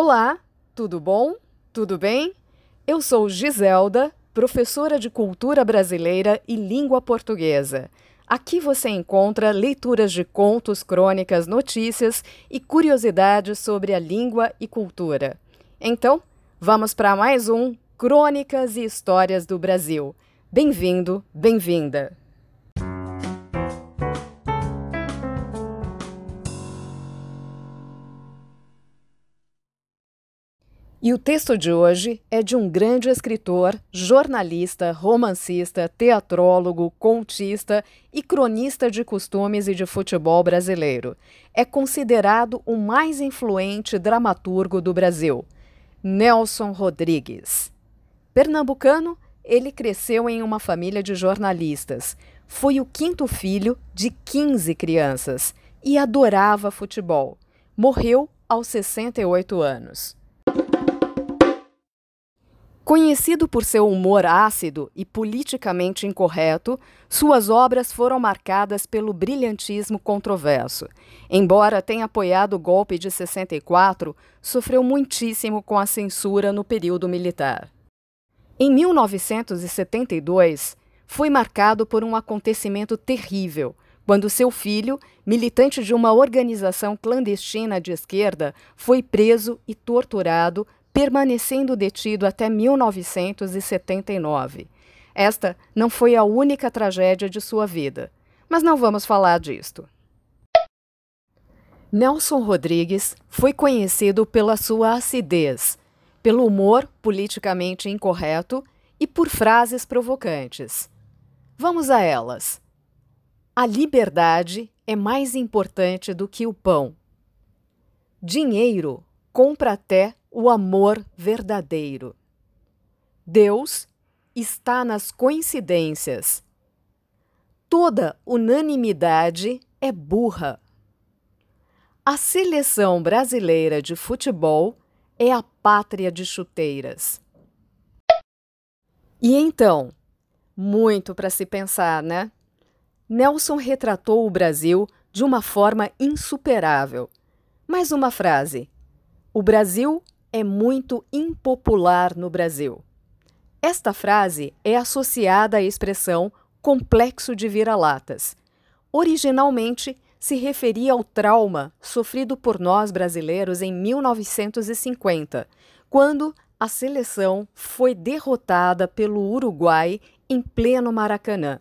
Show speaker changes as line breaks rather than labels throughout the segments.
Olá, tudo bom? Tudo bem? Eu sou Giselda, professora de Cultura Brasileira e Língua Portuguesa. Aqui você encontra leituras de contos, crônicas, notícias e curiosidades sobre a língua e cultura. Então, vamos para mais um Crônicas e Histórias do Brasil. Bem-vindo, bem-vinda! E o texto de hoje é de um grande escritor, jornalista, romancista, teatrólogo, contista e cronista de costumes e de futebol brasileiro. É considerado o mais influente dramaturgo do Brasil, Nelson Rodrigues. Pernambucano, ele cresceu em uma família de jornalistas. Foi o quinto filho de 15 crianças e adorava futebol. Morreu aos 68 anos. Conhecido por seu humor ácido e politicamente incorreto, suas obras foram marcadas pelo brilhantismo controverso. Embora tenha apoiado o golpe de 64, sofreu muitíssimo com a censura no período militar. Em 1972, foi marcado por um acontecimento terrível, quando seu filho, militante de uma organização clandestina de esquerda, foi preso e torturado permanecendo detido até 1979. Esta não foi a única tragédia de sua vida, mas não vamos falar disto. Nelson Rodrigues foi conhecido pela sua acidez, pelo humor politicamente incorreto e por frases provocantes. Vamos a elas. A liberdade é mais importante do que o pão. Dinheiro compra até o amor verdadeiro. Deus está nas coincidências. Toda unanimidade é burra. A seleção brasileira de futebol é a pátria de chuteiras. E então, muito para se pensar, né? Nelson retratou o Brasil de uma forma insuperável. Mais uma frase: O Brasil é muito impopular no Brasil. Esta frase é associada à expressão complexo de vira-latas. Originalmente, se referia ao trauma sofrido por nós brasileiros em 1950, quando a seleção foi derrotada pelo Uruguai em pleno Maracanã.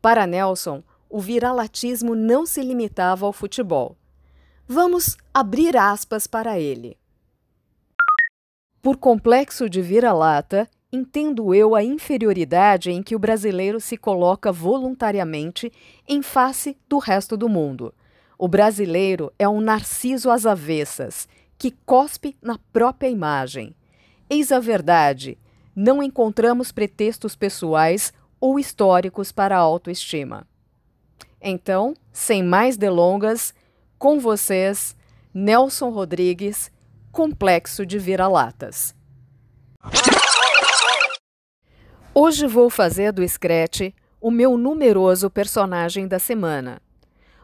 Para Nelson, o viralatismo não se limitava ao futebol. Vamos abrir aspas para ele. Por complexo de vira-lata, entendo eu a inferioridade em que o brasileiro se coloca voluntariamente em face do resto do mundo. O brasileiro é um narciso às avessas, que cospe na própria imagem. Eis a verdade: não encontramos pretextos pessoais ou históricos para a autoestima. Então, sem mais delongas, com vocês, Nelson Rodrigues, complexo de vira-latas. Hoje vou fazer do Scratch o meu numeroso personagem da semana.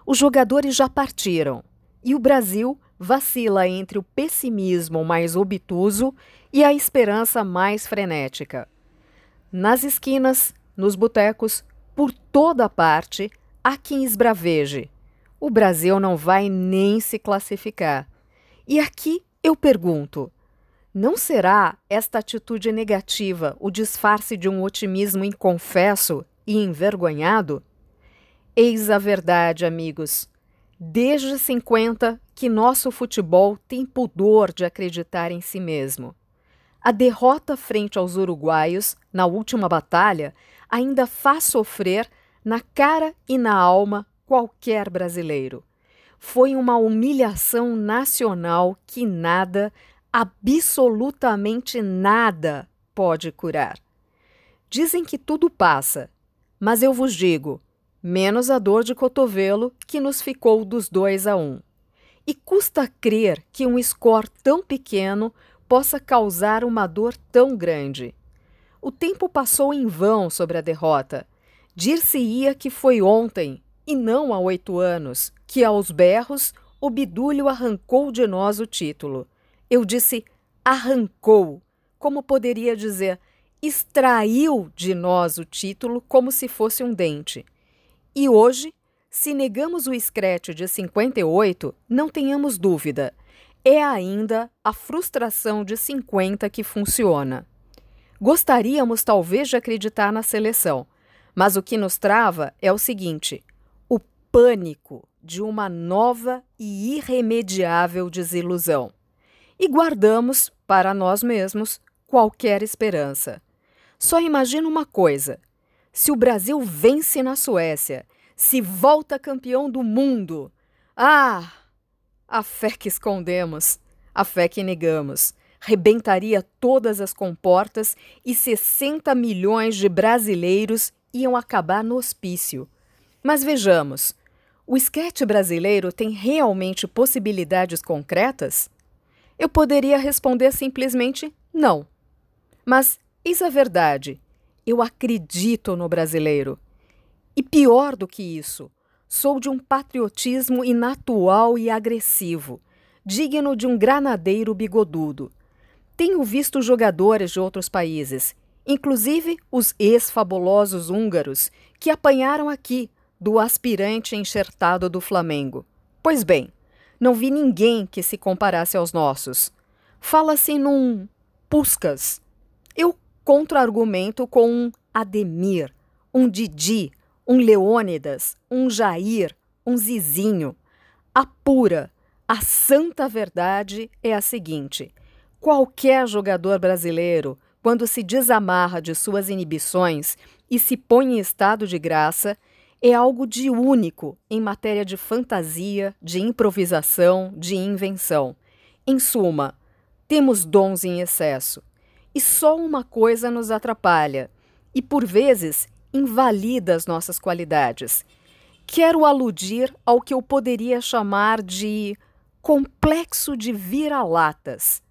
Os jogadores já partiram e o Brasil vacila entre o pessimismo mais obtuso e a esperança mais frenética. Nas esquinas, nos botecos, por toda parte, há quem esbraveje. O Brasil não vai nem se classificar. E aqui eu pergunto: não será esta atitude negativa o disfarce de um otimismo inconfesso e envergonhado? Eis a verdade, amigos. Desde 50 que nosso futebol tem pudor de acreditar em si mesmo. A derrota frente aos uruguaios na última batalha ainda faz sofrer na cara e na alma qualquer brasileiro foi uma humilhação nacional que nada, absolutamente nada, pode curar. Dizem que tudo passa, mas eu vos digo, menos a dor de cotovelo que nos ficou dos dois a um. E custa crer que um score tão pequeno possa causar uma dor tão grande. O tempo passou em vão sobre a derrota. Dir-se-ia que foi ontem, e não há oito anos, que aos berros o bidulho arrancou de nós o título. Eu disse arrancou, como poderia dizer extraiu de nós o título como se fosse um dente. E hoje, se negamos o escrete de 58, não tenhamos dúvida, é ainda a frustração de 50 que funciona. Gostaríamos talvez de acreditar na seleção, mas o que nos trava é o seguinte: pânico de uma nova e irremediável desilusão. E guardamos, para nós mesmos, qualquer esperança. Só imagina uma coisa: se o Brasil vence na Suécia, se volta campeão do mundo. Ah! A fé que escondemos, a fé que negamos, rebentaria todas as comportas e 60 milhões de brasileiros iam acabar no hospício. Mas vejamos, o esquete brasileiro tem realmente possibilidades concretas? Eu poderia responder simplesmente não. Mas Eis a verdade. Eu acredito no brasileiro. E pior do que isso, sou de um patriotismo inatual e agressivo, digno de um granadeiro bigodudo. Tenho visto jogadores de outros países, inclusive os ex-fabulosos húngaros, que apanharam aqui do aspirante enxertado do Flamengo. Pois bem, não vi ninguém que se comparasse aos nossos. Fala-se num Puscas. Eu contra-argumento com um Ademir, um Didi, um Leônidas, um Jair, um Zizinho. A pura, a santa verdade é a seguinte: qualquer jogador brasileiro, quando se desamarra de suas inibições e se põe em estado de graça, é algo de único em matéria de fantasia, de improvisação, de invenção. Em suma, temos dons em excesso e só uma coisa nos atrapalha e, por vezes, invalida as nossas qualidades. Quero aludir ao que eu poderia chamar de complexo de vira-latas.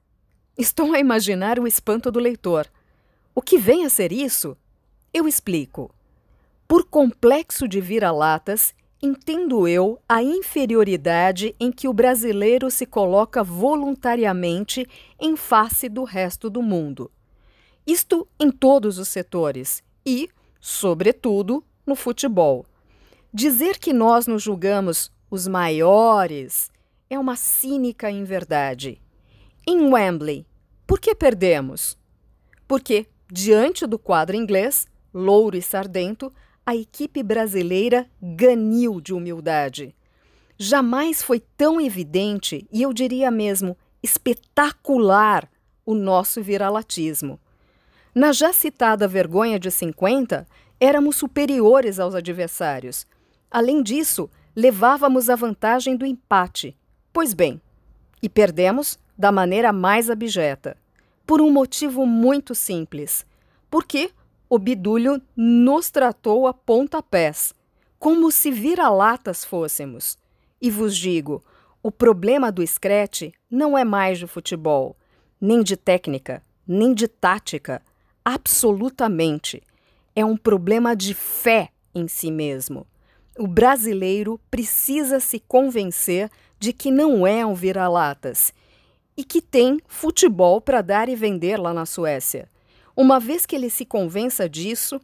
Estou a imaginar o espanto do leitor. O que vem a ser isso? Eu explico. Por complexo de vira-latas, entendo eu a inferioridade em que o brasileiro se coloca voluntariamente em face do resto do mundo. Isto em todos os setores e, sobretudo, no futebol. Dizer que nós nos julgamos os maiores é uma cínica inverdade. Em Wembley, por que perdemos? Porque, diante do quadro inglês, louro e sardento, a equipe brasileira ganiu de humildade. Jamais foi tão evidente e eu diria mesmo espetacular o nosso viralatismo. Na já citada vergonha de 50, éramos superiores aos adversários. Além disso, levávamos a vantagem do empate. Pois bem, e perdemos da maneira mais abjeta. Por um motivo muito simples. Porque o bidulho nos tratou a pontapés, como se vira-latas fôssemos. E vos digo, o problema do escrete não é mais de futebol, nem de técnica, nem de tática, absolutamente. É um problema de fé em si mesmo. O brasileiro precisa se convencer de que não é um vira-latas e que tem futebol para dar e vender lá na Suécia. Uma vez que ele se convença disso,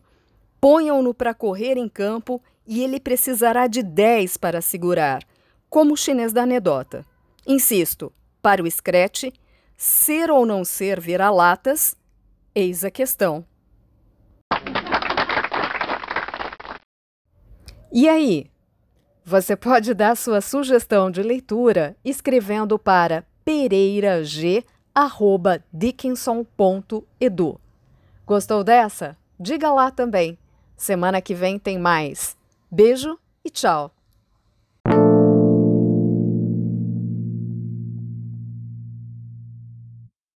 ponham-no para correr em campo e ele precisará de 10 para segurar, como o chinês da anedota. Insisto, para o Scratch, ser ou não ser vira-latas, eis a questão. E aí? Você pode dar sua sugestão de leitura escrevendo para pereirag.dickinson.edu. Gostou dessa? Diga lá também. Semana que vem tem mais. Beijo e tchau!